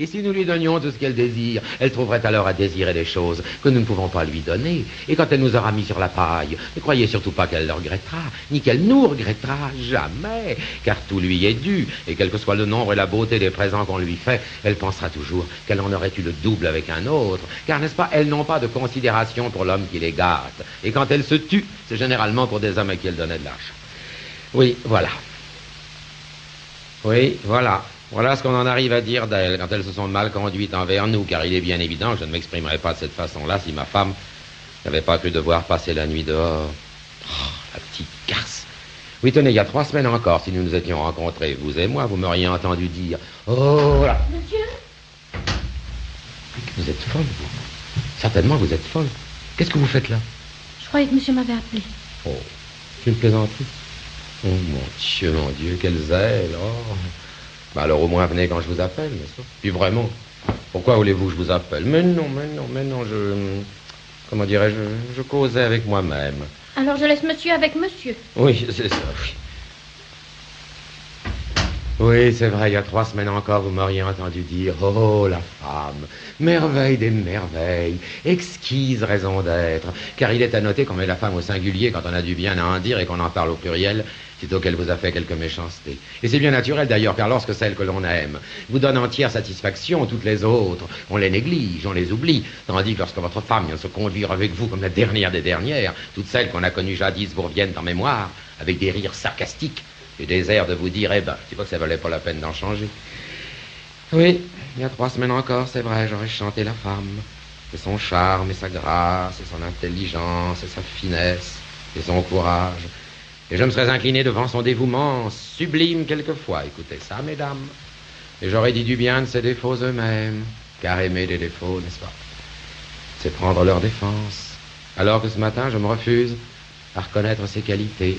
Et si nous lui donnions tout ce qu'elle désire, elle trouverait alors à désirer des choses que nous ne pouvons pas lui donner. Et quand elle nous aura mis sur la paille, ne croyez surtout pas qu'elle le regrettera, ni qu'elle nous regrettera, jamais, car tout lui est dû, et quel que soit le nombre et la beauté des présents qu'on lui fait, elle pensera toujours qu'elle en aurait eu le double avec un autre, car n'est-ce pas, elles n'ont pas de considération pour l'homme qui les gâte. Et quand elles se tuent, c'est généralement pour des hommes à qui elles donnaient de l'argent. Oui, voilà. Oui, voilà. Voilà ce qu'on en arrive à dire d'elles quand elles se sont mal conduites envers nous, car il est bien évident que je ne m'exprimerais pas de cette façon-là si ma femme n'avait pas cru devoir passer la nuit dehors. Oh, la petite garce. Oui, tenez, il y a trois semaines encore, si nous nous étions rencontrés, vous et moi, vous m'auriez entendu dire Oh là Monsieur Vous êtes folle, vous. Certainement, vous êtes folle. Qu'est-ce que vous faites là? Je croyais que monsieur m'avait appelé. Oh, c'est une plaisanterie. Oh mon Dieu, mon Dieu, quel zèle. Oh. Bah alors au moins venez quand je vous appelle, n'est-ce pas Puis vraiment, pourquoi voulez-vous que je vous appelle? Mais non, mais non, mais non, je... Comment dirais-je Je causais avec moi-même. Alors je laisse monsieur avec monsieur. Oui, c'est ça, oui. Oui, c'est vrai, il y a trois semaines encore, vous m'auriez entendu dire Oh, la femme, merveille des merveilles, exquise raison d'être. Car il est à noter qu'on met la femme au singulier quand on a du bien à en dire et qu'on en parle au pluriel, sitôt qu'elle vous a fait quelque méchanceté. Et c'est bien naturel d'ailleurs, car lorsque celle que l'on aime vous donne entière satisfaction, toutes les autres, on les néglige, on les oublie. Tandis que lorsque votre femme vient se conduire avec vous comme la dernière des dernières, toutes celles qu'on a connues jadis vous reviennent en mémoire, avec des rires sarcastiques des airs de vous dire, eh ben, tu vois que ça valait pas la peine d'en changer. Oui, il y a trois semaines encore, c'est vrai, j'aurais chanté la femme. Et son charme, et sa grâce, et son intelligence, et sa finesse, et son courage. Et je me serais incliné devant son dévouement, sublime quelquefois. Écoutez ça, mesdames. Et j'aurais dit du bien de ses défauts eux-mêmes, car aimer des défauts, n'est-ce pas C'est prendre leur défense. Alors que ce matin, je me refuse à reconnaître ses qualités,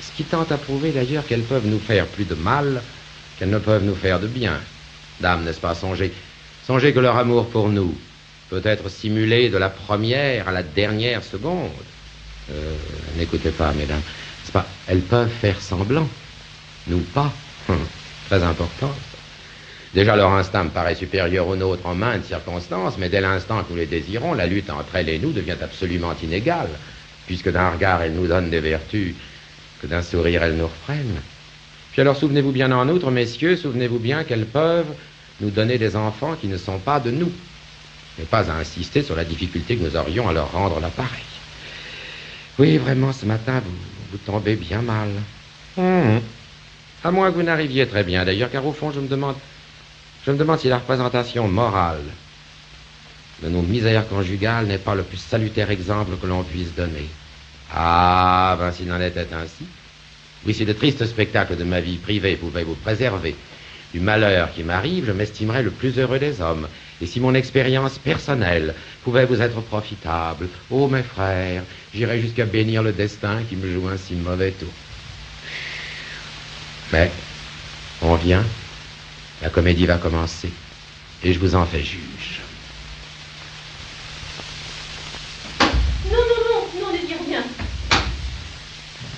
ce qui tente à prouver d'ailleurs qu'elles peuvent nous faire plus de mal qu'elles ne peuvent nous faire de bien. Dame, n'est-ce pas, songez, songez que leur amour pour nous peut être simulé de la première à la dernière seconde. Euh, N'écoutez pas, mesdames, n'est-ce pas, elles peuvent faire semblant, nous pas. Hum, Très important. Déjà, leur instinct me paraît supérieur au nôtre en maintes circonstances, mais dès l'instant que nous les désirons, la lutte entre elles et nous devient absolument inégale, puisque d'un regard, elles nous donnent des vertus que d'un sourire elles nous reprennent. Puis alors souvenez-vous bien en outre, messieurs, souvenez-vous bien qu'elles peuvent nous donner des enfants qui ne sont pas de nous, mais pas à insister sur la difficulté que nous aurions à leur rendre l'appareil. Oui, vraiment, ce matin, vous, vous tombez bien mal. Hum, À moins que vous n'arriviez très bien, d'ailleurs, car au fond, je me demande, je me demande si la représentation morale de nos misères conjugales n'est pas le plus salutaire exemple que l'on puisse donner. Ah, ben s'il en était ainsi. Oui, si le triste spectacle de ma vie privée pouvait vous préserver du malheur qui m'arrive, je m'estimerais le plus heureux des hommes. Et si mon expérience personnelle pouvait vous être profitable, ô mes frères, j'irais jusqu'à bénir le destin qui me joue un si mauvais tour. Mais, on vient, la comédie va commencer, et je vous en fais juge. Non, non, non, non, ne dis rien.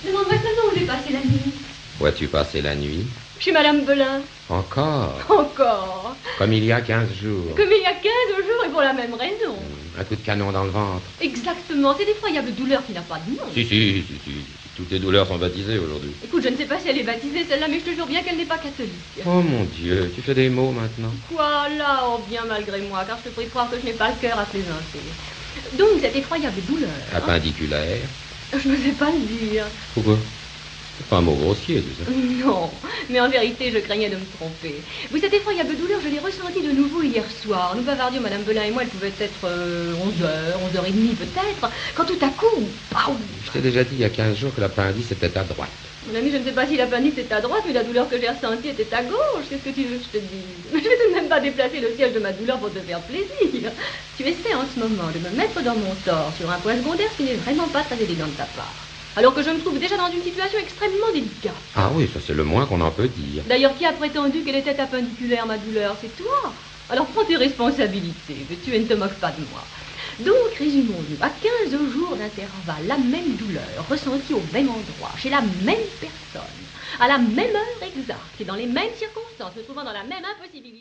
Demande-moi seulement où j'ai passé la nuit. Où as-tu passé la nuit? Chez Madame Belin. Encore, Encore. comme il y a quinze jours. Comme il y a 15 jours et pour la même raison. Un coup de canon dans le ventre. Exactement, c'est d'effroyables douleurs qui n'a pas de nom. Si, si, si, si. Toutes les douleurs sont baptisées aujourd'hui. Écoute, je ne sais pas si elle est baptisée celle-là, mais je te jure bien qu'elle n'est pas catholique. Oh mon Dieu, tu fais des mots maintenant. Quoi là, oh bien malgré moi, car je te prie de croire que je n'ai pas le cœur à plaisanter. Donc, cette effroyable douleur. Appendiculaire. Je ne sais pas le dire. Pourquoi? C'est pas un mot grossier, tu sais. Non, mais en vérité, je craignais de me tromper. Oui, cette effroyable douleur, je l'ai ressentie de nouveau hier soir. Nous bavardions, Madame Belin et moi, elle pouvait être 11h, 11h30 peut-être, quand tout à coup, paou Je t'ai déjà dit il y a 15 jours que l'appendice était à droite. Mon ami, je ne sais pas si l'appendice était à droite, mais la douleur que j'ai ressentie était à gauche. Qu'est-ce que tu veux que je te dise? Mais je vais tout de même pas déplacer le siège de ma douleur pour te faire plaisir. Tu essaies en ce moment de me mettre dans mon tort sur un point secondaire qui n'est vraiment pas très élégant de ta part. Alors que je me trouve déjà dans une situation extrêmement délicate. Ah oui, ça c'est le moins qu'on en peut dire. D'ailleurs, qui a prétendu qu'elle était appendiculaire, ma douleur C'est toi? Alors prends tes responsabilités, mais tu ne te moques pas de moi. Donc, résumons-nous, à 15 jours d'intervalle, la même douleur, ressentie au même endroit, chez la même personne, à la même heure exacte et dans les mêmes circonstances, se trouvant dans la même impossibilité.